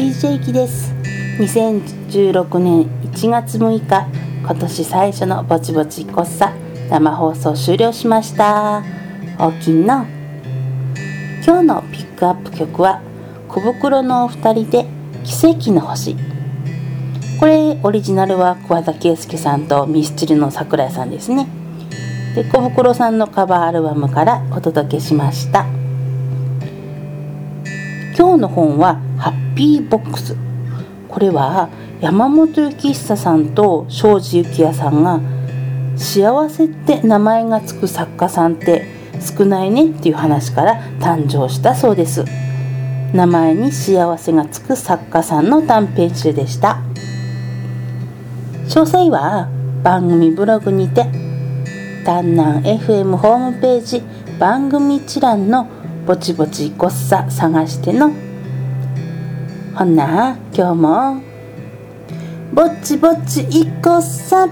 DJ キです。2016年1月6日今年最初のぼちぼちこっさ生放送終了しました。おきんの今日のピックアップ曲は小袋のお二人で奇跡の星。これオリジナルは桑田佳祐さんとミスチルの桜井さんですね。で小袋さんのカバーアルバムからお届けしました。今日の本はハッピーボックス。これは山本幸久さんと庄司幸也さんが幸せって名前がつく作家さんって少ないねっていう話から誕生したそうです。名前に幸せがつく作家さんの短編集でした。詳細は番組ブログにて丹南 FM ホームページ番組一覧のぼちぼちごっさ探してのほんな今日もぼちぼちいこさ